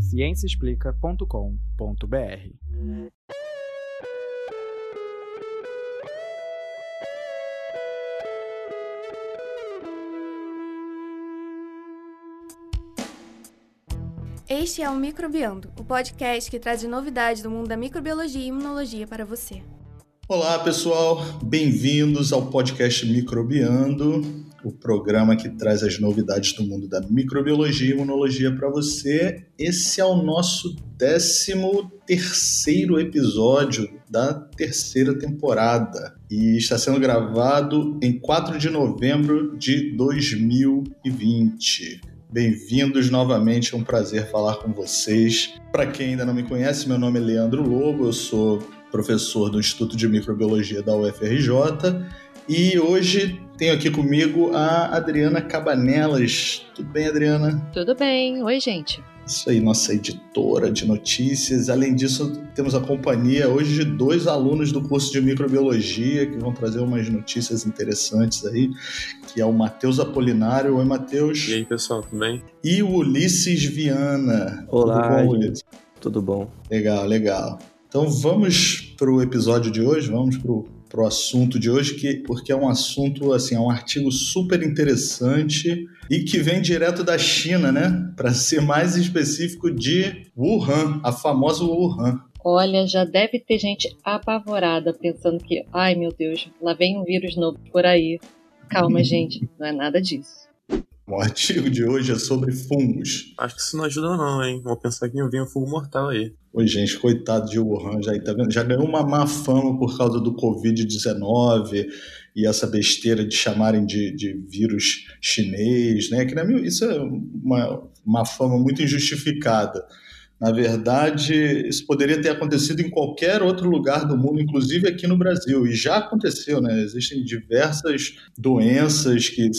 ciênciaexplica.com.br. Este é o Microbiando, o podcast que traz novidades do mundo da microbiologia e imunologia para você. Olá, pessoal, bem-vindos ao podcast Microbiando, o programa que traz as novidades do mundo da microbiologia e imunologia para você. Esse é o nosso 13 terceiro episódio da terceira temporada e está sendo gravado em 4 de novembro de 2020. Bem-vindos novamente, é um prazer falar com vocês. Para quem ainda não me conhece, meu nome é Leandro Lobo, eu sou professor do Instituto de Microbiologia da UFRJ e hoje tenho aqui comigo a Adriana Cabanelas. Tudo bem, Adriana? Tudo bem. Oi, gente. Isso aí, nossa editora de notícias. Além disso, temos a companhia hoje de dois alunos do curso de microbiologia que vão trazer umas notícias interessantes aí, que é o Matheus Apolinário. Oi, Matheus. E aí, pessoal, tudo bem? E o Ulisses Viana. Olá, tudo bom, Ulisses? Tudo bom. Legal, legal. Então vamos para o episódio de hoje, vamos para o para o assunto de hoje, que, porque é um assunto, assim, é um artigo super interessante e que vem direto da China, né? Para ser mais específico, de Wuhan, a famosa Wuhan. Olha, já deve ter gente apavorada pensando que, ai meu Deus, lá vem um vírus novo por aí. Calma, gente, não é nada disso. O artigo de hoje é sobre fungos. Acho que isso não ajuda não, hein? Vou pensar que vinha um fungo mortal aí. Oi, gente, coitado de Wuhan, já, tá vendo? já ganhou uma má fama por causa do Covid-19 e essa besteira de chamarem de, de vírus chinês, né? Que, mim, isso é uma, uma fama muito injustificada. Na verdade, isso poderia ter acontecido em qualquer outro lugar do mundo, inclusive aqui no Brasil, e já aconteceu, né? Existem diversas doenças que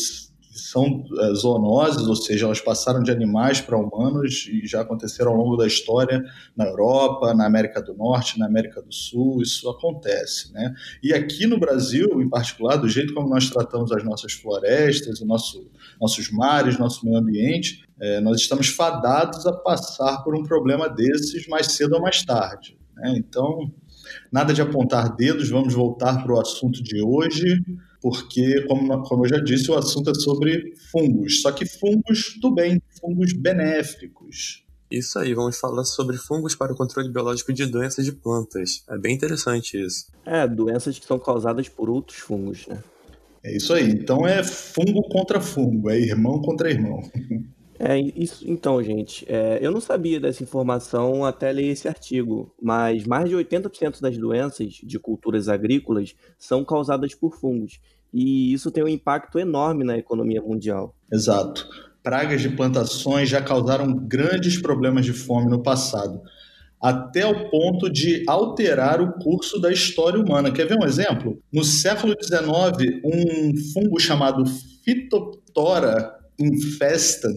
são é, zoonoses, ou seja, elas passaram de animais para humanos e já aconteceram ao longo da história na Europa, na América do Norte, na América do Sul, isso acontece. Né? E aqui no Brasil, em particular, do jeito como nós tratamos as nossas florestas, o nosso, nossos mares, nosso meio ambiente, é, nós estamos fadados a passar por um problema desses mais cedo ou mais tarde. Né? Então, nada de apontar dedos, vamos voltar para o assunto de hoje porque, como, como eu já disse, o assunto é sobre fungos, só que fungos do bem, fungos benéficos. Isso aí, vamos falar sobre fungos para o controle biológico de doenças de plantas. É bem interessante isso. É, doenças que são causadas por outros fungos, né? É isso aí. Então é fungo contra fungo, é irmão contra irmão. É isso. Então, gente, é, eu não sabia dessa informação até ler esse artigo, mas mais de 80% das doenças de culturas agrícolas são causadas por fungos e isso tem um impacto enorme na economia mundial. Exato. Pragas de plantações já causaram grandes problemas de fome no passado, até o ponto de alterar o curso da história humana. Quer ver um exemplo? No século XIX, um fungo chamado Phytophthora infestan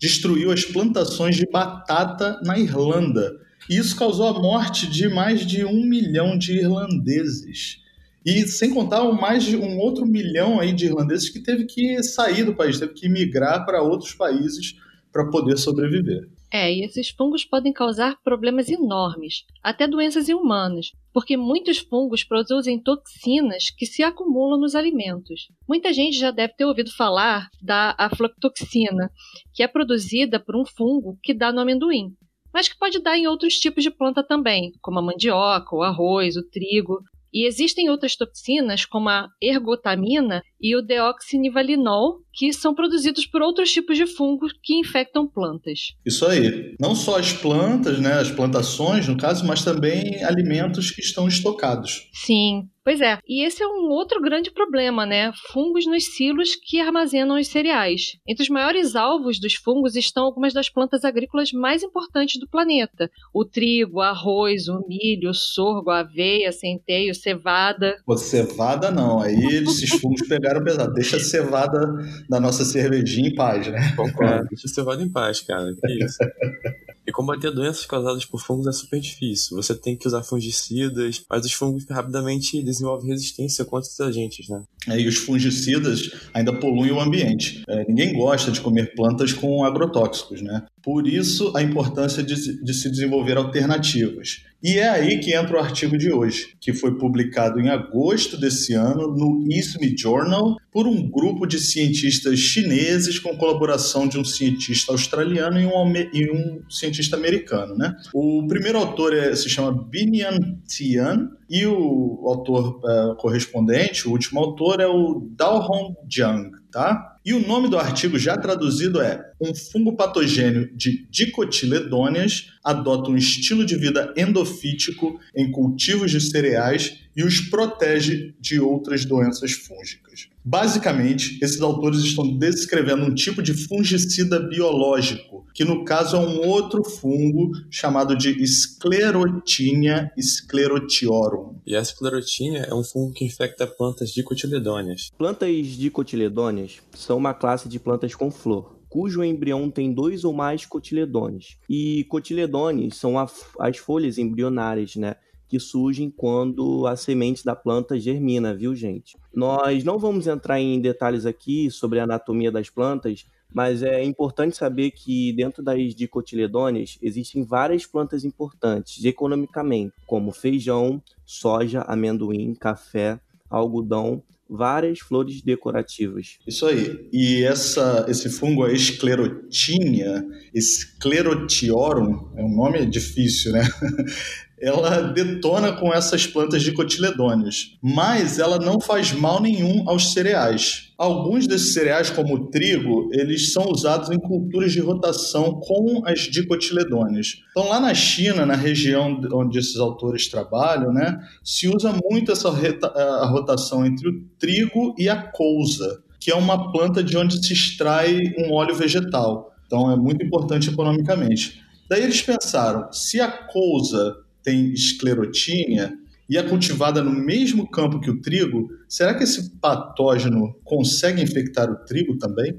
destruiu as plantações de batata na Irlanda. E isso causou a morte de mais de um milhão de irlandeses. E sem contar mais de um outro milhão aí de irlandeses que teve que sair do país, teve que migrar para outros países para poder sobreviver. É, e esses fungos podem causar problemas enormes, até doenças em humanos, porque muitos fungos produzem toxinas que se acumulam nos alimentos. Muita gente já deve ter ouvido falar da aflatoxina, que é produzida por um fungo que dá no amendoim, mas que pode dar em outros tipos de planta também, como a mandioca, o arroz, o trigo. E existem outras toxinas, como a ergotamina e o deoxinivalinol, que são produzidos por outros tipos de fungos que infectam plantas. Isso aí. Não só as plantas, né, as plantações, no caso, mas também alimentos que estão estocados. Sim. Pois é, e esse é um outro grande problema, né? Fungos nos silos que armazenam os cereais. Entre os maiores alvos dos fungos estão algumas das plantas agrícolas mais importantes do planeta: o trigo, o arroz, o milho, o sorgo, a aveia, centeio, cevada. Pô, cevada não, aí esses fungos pegaram pesado. Deixa a cevada da nossa cervejinha em paz, né? Concordo, deixa a cevada em paz, cara. Que isso. E combater doenças causadas por fungos é super difícil. Você tem que usar fungicidas, mas os fungos rapidamente desenvolvem resistência contra esses agentes, né? é, e os fungicidas ainda poluem o ambiente. É, ninguém gosta de comer plantas com agrotóxicos, né? Por isso, a importância de, de, se desenvolver alternativas. E é aí que entra o artigo de hoje, que foi publicado em agosto desse ano no ISME Journal por um grupo de cientistas chineses com colaboração de um cientista australiano e um, e um cientista americano. Né? O primeiro autor é, se chama Binian Tian e o autor é, correspondente, o último autor, é o Daohong Jiang. Tá? E o nome do artigo já traduzido é Um fungo patogênio de dicotiledôneas adota um estilo de vida endofítico em cultivos de cereais e os protege de outras doenças fúngicas. Basicamente, esses autores estão descrevendo um tipo de fungicida biológico, que no caso é um outro fungo chamado de Sclerotinia sclerotiorum. E a sclerotinia é um fungo que infecta plantas dicotiledôneas. Plantas dicotiledôneas são uma classe de plantas com flor cujo embrião tem dois ou mais cotiledones. E cotiledones são as folhas embrionárias, né? que surgem quando a semente da planta germina, viu, gente? Nós não vamos entrar em detalhes aqui sobre a anatomia das plantas, mas é importante saber que dentro das dicotiledôneas existem várias plantas importantes economicamente, como feijão, soja, amendoim, café, algodão, várias flores decorativas. Isso aí. E essa, esse fungo, a esclerotínia, esclerotiorum, é um nome difícil, né? ela detona com essas plantas de cotiledôneos, mas ela não faz mal nenhum aos cereais. Alguns desses cereais, como o trigo, eles são usados em culturas de rotação com as dicotiledôneas. Então, lá na China, na região onde esses autores trabalham, né, se usa muito essa a rotação entre o trigo e a couza, que é uma planta de onde se extrai um óleo vegetal. Então, é muito importante economicamente. Daí eles pensaram, se a couza tem esclerotínia e é cultivada no mesmo campo que o trigo, será que esse patógeno consegue infectar o trigo também?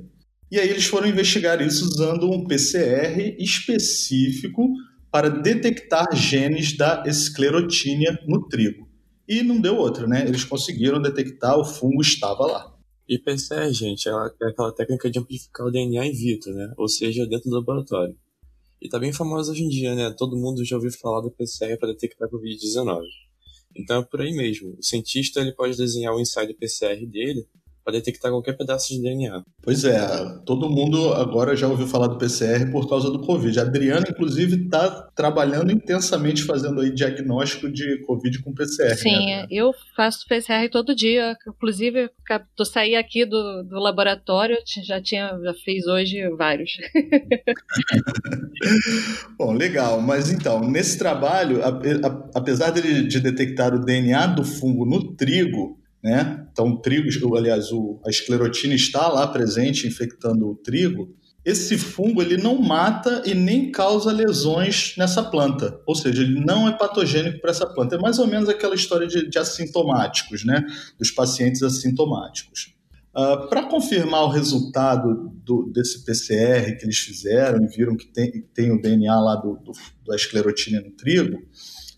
E aí eles foram investigar isso usando um PCR específico para detectar genes da esclerotínia no trigo. E não deu outra, né? Eles conseguiram detectar, o fungo estava lá. E PCR, gente, é aquela técnica de amplificar o DNA in vitro, né? Ou seja, dentro do laboratório. E tá bem famosa hoje em dia, né? Todo mundo já ouviu falar do PCR para detectar Covid-19. Então é por aí mesmo. O cientista ele pode desenhar o ensaio PCR dele para detectar qualquer pedaço de DNA. Pois é, todo mundo agora já ouviu falar do PCR por causa do Covid. A Adriana, inclusive, está trabalhando intensamente fazendo aí diagnóstico de Covid com PCR. Né, Sim, né, eu faço PCR todo dia. Inclusive, eu saí aqui do, do laboratório, já tinha, já fiz hoje vários. Bom, legal. Mas então, nesse trabalho, apesar dele de detectar o DNA do fungo no trigo, né? Então, o trigo, aliás, o, a esclerotina está lá presente infectando o trigo. Esse fungo ele não mata e nem causa lesões nessa planta, ou seja, ele não é patogênico para essa planta. É mais ou menos aquela história de, de assintomáticos, né? Dos pacientes assintomáticos. Uh, para confirmar o resultado do, desse PCR que eles fizeram e viram que tem, tem o DNA lá do, do, da esclerotina no trigo,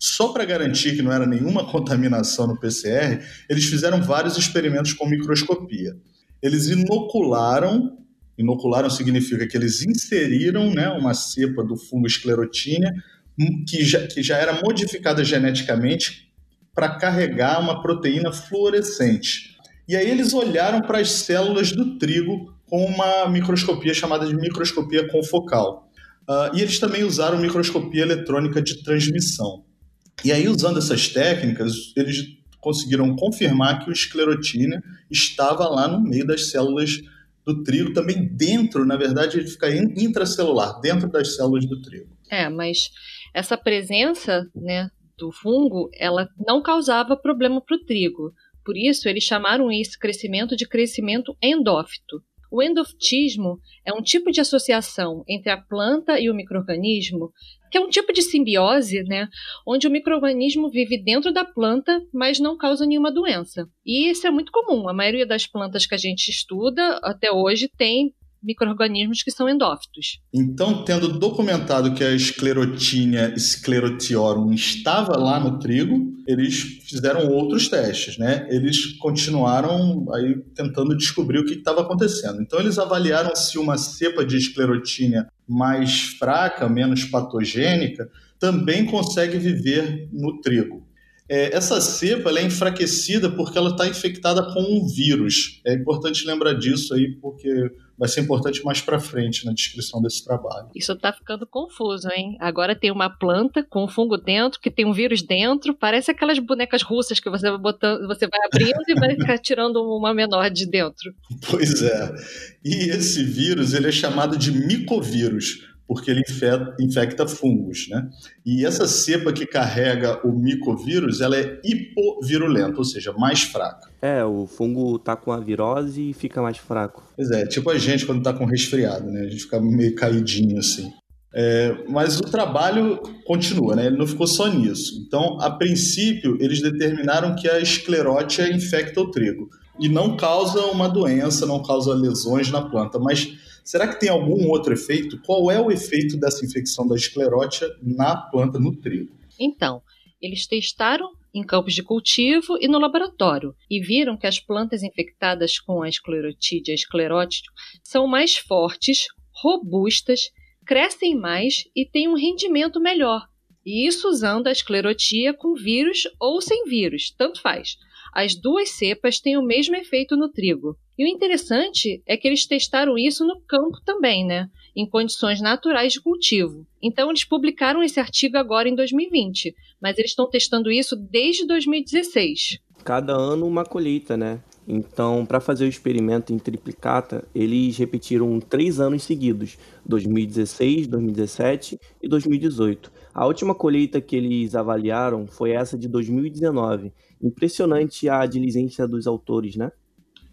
só para garantir que não era nenhuma contaminação no PCR, eles fizeram vários experimentos com microscopia. Eles inocularam, inocularam significa que eles inseriram né, uma cepa do fungo esclerotínia hum, que já, que já era modificada geneticamente para carregar uma proteína fluorescente. E aí eles olharam para as células do trigo com uma microscopia chamada de microscopia confocal. Uh, e eles também usaram microscopia eletrônica de transmissão. E aí, usando essas técnicas, eles conseguiram confirmar que o esclerotina estava lá no meio das células do trigo, também dentro, na verdade, ele fica intracelular, dentro das células do trigo. É, mas essa presença né, do fungo, ela não causava problema para o trigo. Por isso, eles chamaram esse crescimento de crescimento endófito. O endofitismo é um tipo de associação entre a planta e o microorganismo que é um tipo de simbiose, né, onde o microorganismo vive dentro da planta, mas não causa nenhuma doença. E isso é muito comum. A maioria das plantas que a gente estuda até hoje tem microorganismos que são endófitos. Então, tendo documentado que a esclerotínia sclerotiorum estava lá no trigo, eles fizeram outros testes, né? Eles continuaram aí tentando descobrir o que estava acontecendo. Então eles avaliaram se uma cepa de esclerotínia mais fraca, menos patogênica, também consegue viver no trigo. É, essa cepa é enfraquecida porque ela está infectada com um vírus. É importante lembrar disso aí, porque vai ser importante mais para frente na descrição desse trabalho. Isso está ficando confuso, hein? Agora tem uma planta com um fungo dentro, que tem um vírus dentro, parece aquelas bonecas russas que você vai botando, você vai abrindo e vai ficar tirando uma menor de dentro. Pois é. E esse vírus, ele é chamado de micovírus porque ele infecta fungos, né? E essa cepa que carrega o micovírus, ela é hipovirulenta, ou seja, mais fraca. É, o fungo tá com a virose e fica mais fraco. Pois é, tipo a gente quando tá com resfriado, né? A gente fica meio caidinho assim. É, mas o trabalho continua, né? Ele não ficou só nisso. Então, a princípio, eles determinaram que a esclerótia infecta o trigo e não causa uma doença, não causa lesões na planta, mas Será que tem algum outro efeito? Qual é o efeito dessa infecção da esclerótia na planta, no trigo? Então, eles testaram em campos de cultivo e no laboratório e viram que as plantas infectadas com a esclerotídea esclerótica são mais fortes, robustas, crescem mais e têm um rendimento melhor. E isso usando a esclerotia com vírus ou sem vírus, tanto faz. As duas cepas têm o mesmo efeito no trigo. E o interessante é que eles testaram isso no campo também, né? Em condições naturais de cultivo. Então, eles publicaram esse artigo agora em 2020, mas eles estão testando isso desde 2016. Cada ano uma colheita, né? Então, para fazer o experimento em triplicata, eles repetiram três anos seguidos: 2016, 2017 e 2018. A última colheita que eles avaliaram foi essa de 2019. Impressionante a diligência dos autores, né?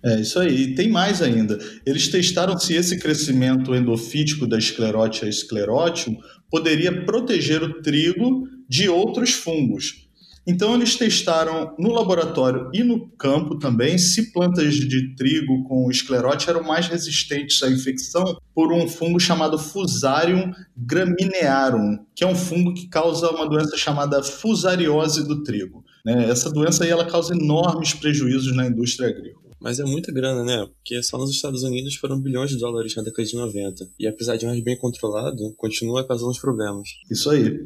É isso aí. E tem mais ainda. Eles testaram se esse crescimento endofítico da esclerótia esclerótium poderia proteger o trigo de outros fungos. Então, eles testaram no laboratório e no campo também se plantas de trigo com esclerótia eram mais resistentes à infecção por um fungo chamado Fusarium graminearum, que é um fungo que causa uma doença chamada fusariose do trigo. Né? Essa doença aí ela causa enormes prejuízos na indústria agrícola. Mas é muita grana, né? Porque só nos Estados Unidos foram bilhões de dólares na década de 90. E apesar de mais bem controlado, continua causando os problemas. Isso aí.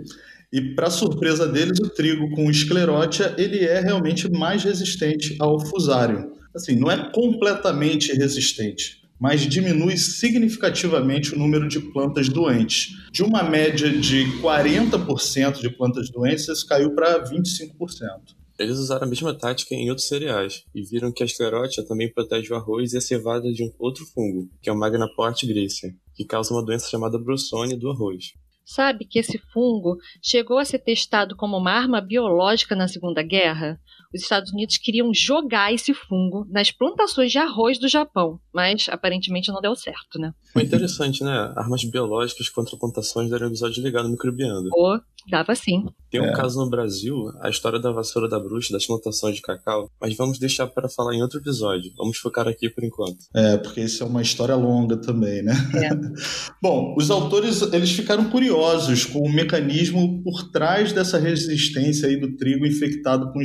E para surpresa deles, o trigo com esclerótia, ele é realmente mais resistente ao fusário. Assim, não é completamente resistente, mas diminui significativamente o número de plantas doentes. De uma média de 40% de plantas doentes, isso caiu para 25%. Eles usaram a mesma tática em outros cereais e viram que a esclerótia também protege o arroz e a cevada de um outro fungo, que é o Magnaport gricia, que causa uma doença chamada bruçone do arroz. Sabe que esse fungo chegou a ser testado como uma arma biológica na Segunda Guerra? Os Estados Unidos queriam jogar esse fungo nas plantações de arroz do Japão, mas aparentemente não deu certo, né? Foi interessante, né? Armas biológicas contra plantações deram um episódio ligado microbiano. Pô, dava sim. Tem um é. caso no Brasil, a história da vassoura da bruxa, das plantações de cacau, mas vamos deixar para falar em outro episódio. Vamos focar aqui por enquanto. É, porque isso é uma história longa também, né? É. Bom, os autores eles ficaram curiosos com o mecanismo por trás dessa resistência aí do trigo infectado com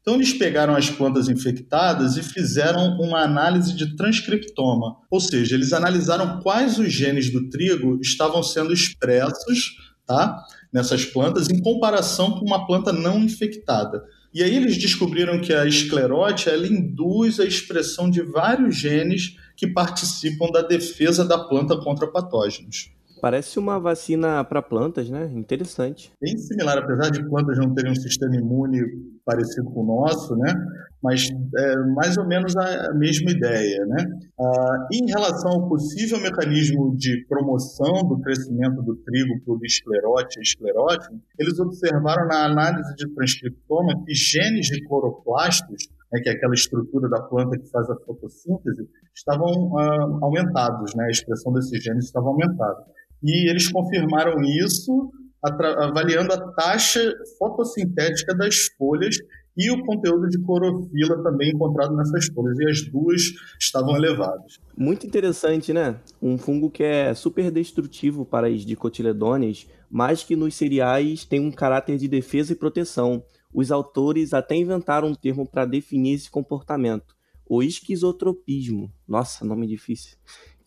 Então, eles pegaram as plantas infectadas e fizeram uma análise de transcriptoma, ou seja, eles analisaram quais os genes do trigo estavam sendo expressos tá, nessas plantas em comparação com uma planta não infectada. E aí eles descobriram que a esclerótia ela induz a expressão de vários genes que participam da defesa da planta contra patógenos. Parece uma vacina para plantas, né? Interessante. Bem similar, apesar de plantas não terem um sistema imune parecido com o nosso, né? Mas é mais ou menos a mesma ideia, né? Ah, em relação ao possível mecanismo de promoção do crescimento do trigo por esclerótio e esclerótio, eles observaram na análise de transcriptoma que genes de cloroplastos né, que é aquela estrutura da planta que faz a fotossíntese, estavam ah, aumentados, né, a expressão desses genes estava aumentada e eles confirmaram isso avaliando a taxa fotossintética das folhas e o conteúdo de clorofila também encontrado nessas folhas, e as duas estavam elevadas. Muito interessante, né? Um fungo que é super destrutivo para as dicotiledôneas, mas que nos cereais tem um caráter de defesa e proteção. Os autores até inventaram um termo para definir esse comportamento, o esquizotropismo. Nossa, nome difícil.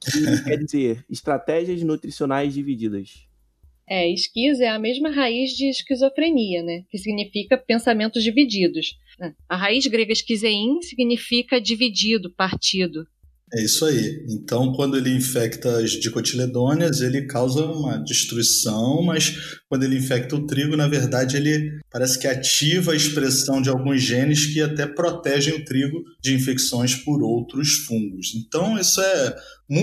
Que quer dizer estratégias nutricionais divididas. É, esquizo é a mesma raiz de esquizofrenia, né? Que significa pensamentos divididos. A raiz grega esquizein significa dividido, partido. É isso aí. Então, quando ele infecta as dicotiledôneas, ele causa uma destruição, mas quando ele infecta o trigo, na verdade, ele parece que ativa a expressão de alguns genes que até protegem o trigo de infecções por outros fungos. Então, isso é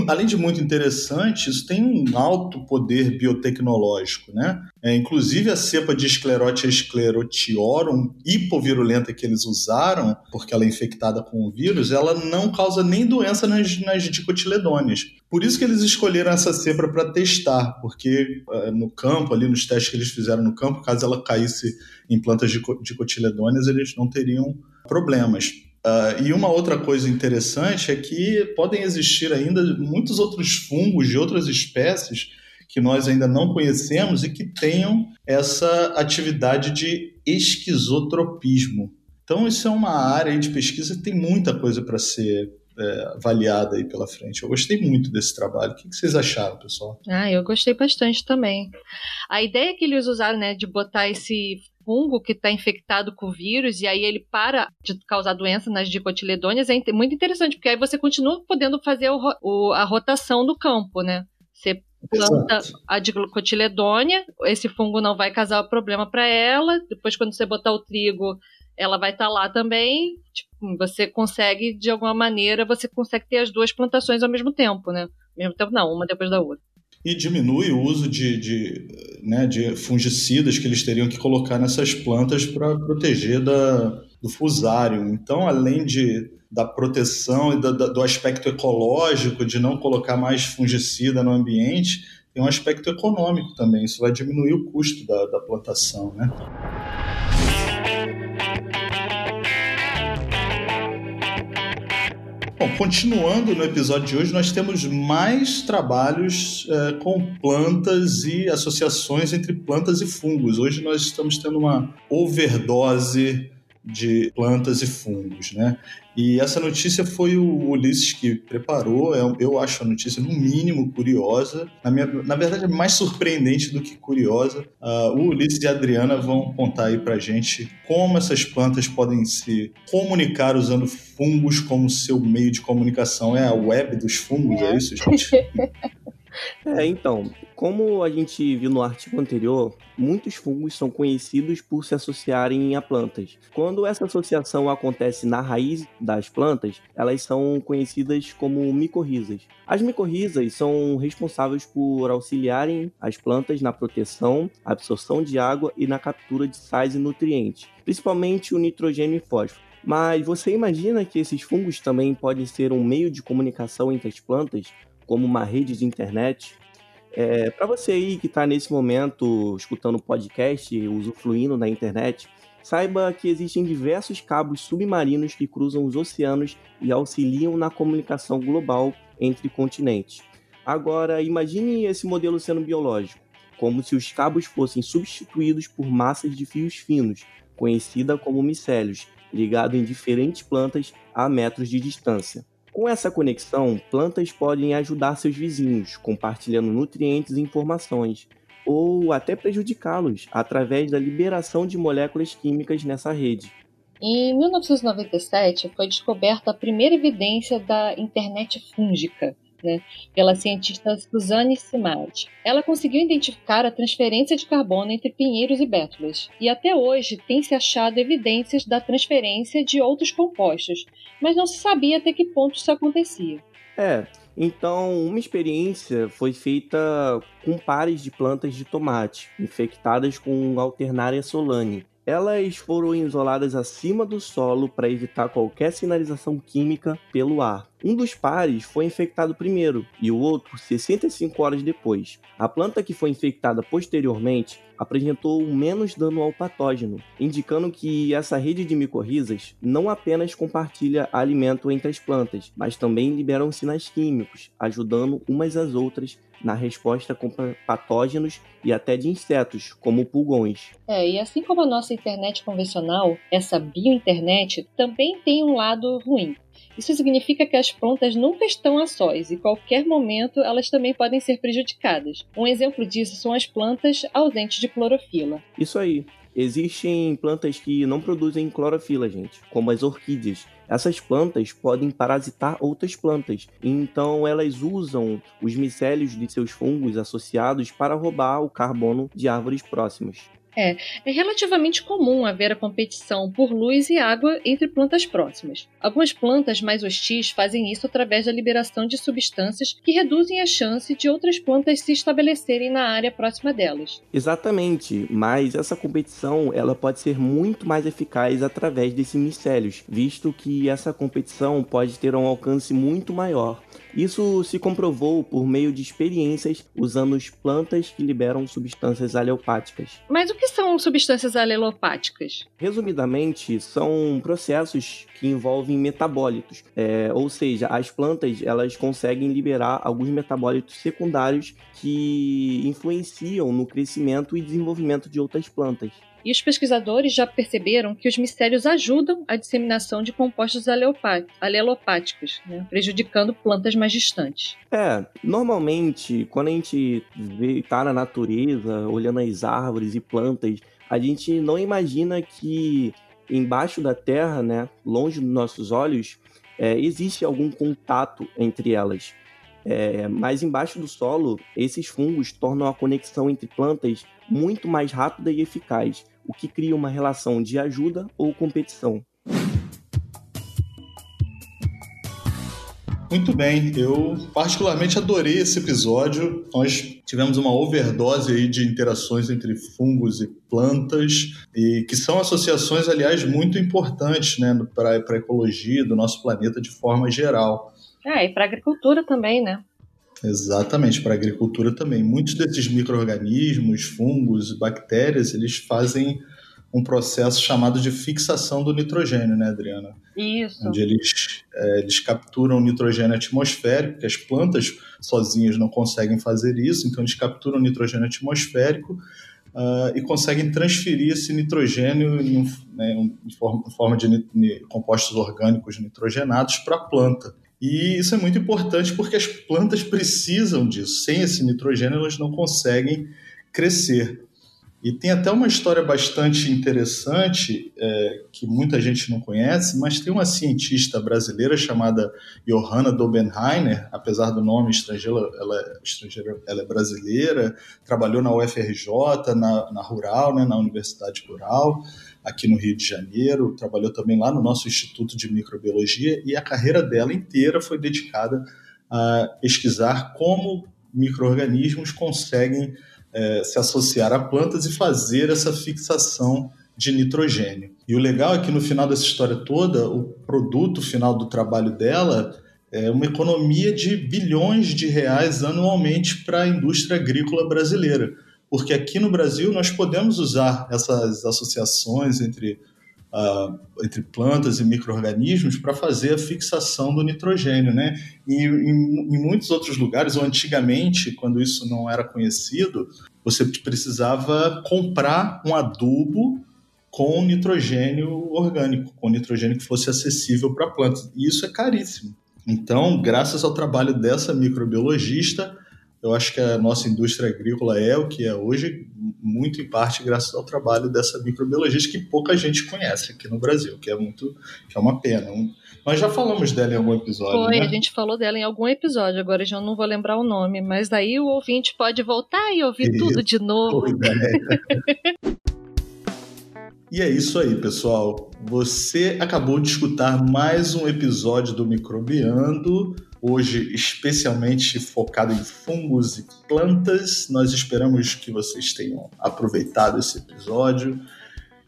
além de muito interessante, isso tem um alto poder biotecnológico, né? É, inclusive a cepa de esclerotia sclerotiorum hipovirulenta que eles usaram, porque ela é infectada com o vírus, ela não causa nem doença nas, nas dicotiledôneas. Por isso que eles escolheram essa cepa para testar, porque uh, no campo, ali nos testes que eles fizeram no campo, caso ela caísse em plantas de dicotiledôneas, eles não teriam problemas. Uh, e uma outra coisa interessante é que podem existir ainda muitos outros fungos de outras espécies que nós ainda não conhecemos e que tenham essa atividade de esquizotropismo. Então, isso é uma área de pesquisa que tem muita coisa para ser é, avaliada aí pela frente. Eu gostei muito desse trabalho. O que vocês acharam, pessoal? Ah, eu gostei bastante também. A ideia que eles usaram, né, de botar esse fungo que está infectado com o vírus e aí ele para de causar doença nas dicotiledôneas é muito interessante, porque aí você continua podendo fazer o, o, a rotação do campo, né? Você planta Exato. a dicotiledônia, esse fungo não vai causar problema para ela, depois quando você botar o trigo, ela vai estar tá lá também, tipo, você consegue, de alguma maneira, você consegue ter as duas plantações ao mesmo tempo, né? Ao mesmo tempo não, uma depois da outra e diminui o uso de, de, né, de fungicidas que eles teriam que colocar nessas plantas para proteger da, do fusário. Então, além de, da proteção e da, da, do aspecto ecológico, de não colocar mais fungicida no ambiente, tem um aspecto econômico também. Isso vai diminuir o custo da, da plantação. Né? Bom, continuando no episódio de hoje, nós temos mais trabalhos é, com plantas e associações entre plantas e fungos. Hoje nós estamos tendo uma overdose de plantas e fungos, né? E essa notícia foi o Ulisses que preparou. É eu acho a notícia, no mínimo, curiosa. Na, minha, na verdade, é mais surpreendente do que curiosa. Uh, o Ulisses e a Adriana vão contar aí pra gente como essas plantas podem se comunicar usando fungos como seu meio de comunicação. É a web dos fungos, é isso, gente? É, então, como a gente viu no artigo anterior, muitos fungos são conhecidos por se associarem a plantas. Quando essa associação acontece na raiz das plantas, elas são conhecidas como micorrizas. As micorrizas são responsáveis por auxiliarem as plantas na proteção, absorção de água e na captura de sais e nutrientes, principalmente o nitrogênio e fósforo. Mas você imagina que esses fungos também podem ser um meio de comunicação entre as plantas, como uma rede de internet. É, Para você aí que está nesse momento escutando podcast, usufruindo da internet, saiba que existem diversos cabos submarinos que cruzam os oceanos e auxiliam na comunicação global entre continentes. Agora, imagine esse modelo sendo biológico, como se os cabos fossem substituídos por massas de fios finos, conhecida como micélios, ligados em diferentes plantas a metros de distância. Com essa conexão, plantas podem ajudar seus vizinhos, compartilhando nutrientes e informações, ou até prejudicá-los através da liberação de moléculas químicas nessa rede. Em 1997 foi descoberta a primeira evidência da internet fúngica, né, pela cientista Suzanne Simard. Ela conseguiu identificar a transferência de carbono entre pinheiros e bétulas, e até hoje tem se achado evidências da transferência de outros compostos, mas não se sabia até que ponto isso acontecia. É, então uma experiência foi feita com pares de plantas de tomate infectadas com Alternaria solane, elas foram isoladas acima do solo para evitar qualquer sinalização química pelo ar. Um dos pares foi infectado primeiro e o outro 65 horas depois. A planta que foi infectada posteriormente apresentou menos dano ao patógeno, indicando que essa rede de micorrizas não apenas compartilha alimento entre as plantas, mas também liberam sinais químicos, ajudando umas às outras na resposta contra patógenos e até de insetos, como pulgões. É, e assim como a nossa internet convencional, essa biointernet também tem um lado ruim. Isso significa que as plantas nunca estão a sós e qualquer momento elas também podem ser prejudicadas. Um exemplo disso são as plantas ausentes de clorofila. Isso aí. Existem plantas que não produzem clorofila, gente, como as orquídeas. Essas plantas podem parasitar outras plantas, então elas usam os micélios de seus fungos associados para roubar o carbono de árvores próximas. É, é relativamente comum haver a competição por luz e água entre plantas próximas. Algumas plantas mais hostis fazem isso através da liberação de substâncias que reduzem a chance de outras plantas se estabelecerem na área próxima delas. Exatamente, mas essa competição ela pode ser muito mais eficaz através desses micélios, visto que essa competição pode ter um alcance muito maior. Isso se comprovou por meio de experiências usando plantas que liberam substâncias aleopáticas. Mas o que são substâncias alelopáticas? Resumidamente, são processos que envolvem metabólitos, é, ou seja, as plantas elas conseguem liberar alguns metabólitos secundários que influenciam no crescimento e desenvolvimento de outras plantas. E os pesquisadores já perceberam que os micélios ajudam a disseminação de compostos alelopáticos, né, prejudicando plantas mais distantes. É, normalmente, quando a gente vê, tá na natureza, olhando as árvores e plantas, a gente não imagina que embaixo da terra, né, longe dos nossos olhos, é, existe algum contato entre elas. É, mas embaixo do solo, esses fungos tornam a conexão entre plantas muito mais rápida e eficaz, o que cria uma relação de ajuda ou competição. Muito bem, eu particularmente adorei esse episódio. Nós tivemos uma overdose aí de interações entre fungos e plantas, e que são associações, aliás, muito importantes né, para a ecologia do nosso planeta de forma geral. É, e para a agricultura também, né? Exatamente, para a agricultura também. Muitos desses micro-organismos, fungos, bactérias, eles fazem um processo chamado de fixação do nitrogênio, né, Adriana? Isso. Onde eles, é, eles capturam nitrogênio atmosférico, que as plantas sozinhas não conseguem fazer isso, então eles capturam nitrogênio atmosférico uh, e conseguem transferir esse nitrogênio em, né, em forma de compostos orgânicos nitrogenados para a planta. E isso é muito importante porque as plantas precisam disso. Sem esse nitrogênio, elas não conseguem crescer. E tem até uma história bastante interessante é, que muita gente não conhece, mas tem uma cientista brasileira chamada Johanna Dobenheiner, apesar do nome estrangeiro, ela é, estrangeira, ela é brasileira, trabalhou na UFRJ, na, na Rural, né, na Universidade Rural aqui no Rio de Janeiro, trabalhou também lá no nosso Instituto de Microbiologia e a carreira dela inteira foi dedicada a pesquisar como micro-organismos conseguem é, se associar a plantas e fazer essa fixação de nitrogênio. E o legal é que no final dessa história toda, o produto final do trabalho dela é uma economia de bilhões de reais anualmente para a indústria agrícola brasileira porque aqui no Brasil nós podemos usar essas associações entre, uh, entre plantas e micro-organismos para fazer a fixação do nitrogênio. Né? E em, em muitos outros lugares, ou antigamente, quando isso não era conhecido, você precisava comprar um adubo com nitrogênio orgânico, com nitrogênio que fosse acessível para plantas. E isso é caríssimo. Então, graças ao trabalho dessa microbiologista, eu acho que a nossa indústria agrícola é o que é hoje, muito em parte graças ao trabalho dessa microbiologista que pouca gente conhece aqui no Brasil, que é muito, que é uma pena. Nós já falamos dela em algum episódio. Foi, né? a gente falou dela em algum episódio, agora já não vou lembrar o nome, mas daí o ouvinte pode voltar e ouvir Isso. tudo de novo. E é isso aí, pessoal. Você acabou de escutar mais um episódio do Microbiando hoje especialmente focado em fungos e plantas. Nós esperamos que vocês tenham aproveitado esse episódio.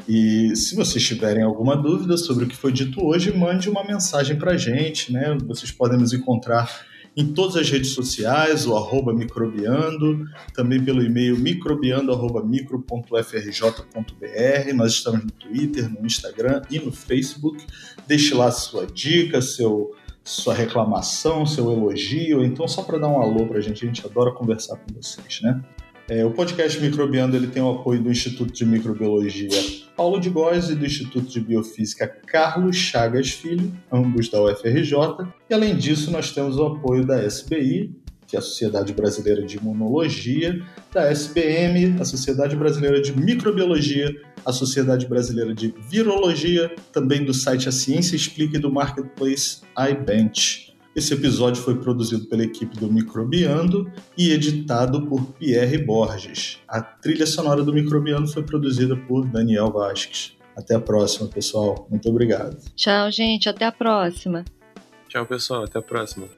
E se vocês tiverem alguma dúvida sobre o que foi dito hoje, mande uma mensagem para a gente. Né? Vocês podem nos encontrar em todas as redes sociais, o arroba microbiando, também pelo e-mail microbiando.micro.frj.br. Nós estamos no Twitter, no Instagram e no Facebook. Deixe lá sua dica, seu sua reclamação, seu elogio, então só para dar um alô para a gente, a gente adora conversar com vocês, né? É, o podcast Microbiando ele tem o apoio do Instituto de Microbiologia Paulo de Góes e do Instituto de Biofísica Carlos Chagas Filho, ambos da UFRJ. E além disso, nós temos o apoio da SBI, que é a Sociedade Brasileira de Imunologia, da SBM, a Sociedade Brasileira de Microbiologia, a Sociedade Brasileira de Virologia, também do site A Ciência Explica e do marketplace iBench. Esse episódio foi produzido pela equipe do Microbiando e editado por Pierre Borges. A trilha sonora do Microbiando foi produzida por Daniel Vasques. Até a próxima, pessoal. Muito obrigado. Tchau, gente. Até a próxima. Tchau, pessoal. Até a próxima.